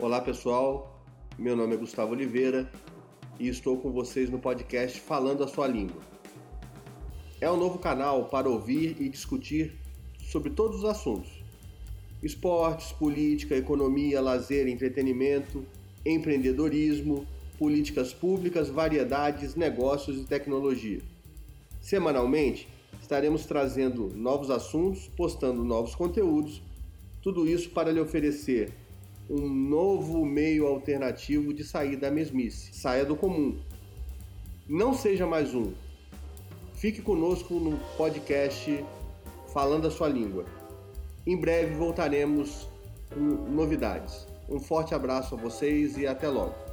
Olá pessoal, meu nome é Gustavo Oliveira e estou com vocês no podcast Falando a Sua Língua. É um novo canal para ouvir e discutir sobre todos os assuntos: esportes, política, economia, lazer, entretenimento, empreendedorismo, políticas públicas, variedades, negócios e tecnologia. Semanalmente estaremos trazendo novos assuntos, postando novos conteúdos, tudo isso para lhe oferecer um novo meio alternativo de sair da mesmice. Saia do comum. Não seja mais um. Fique conosco no podcast Falando a Sua Língua. Em breve voltaremos com novidades. Um forte abraço a vocês e até logo.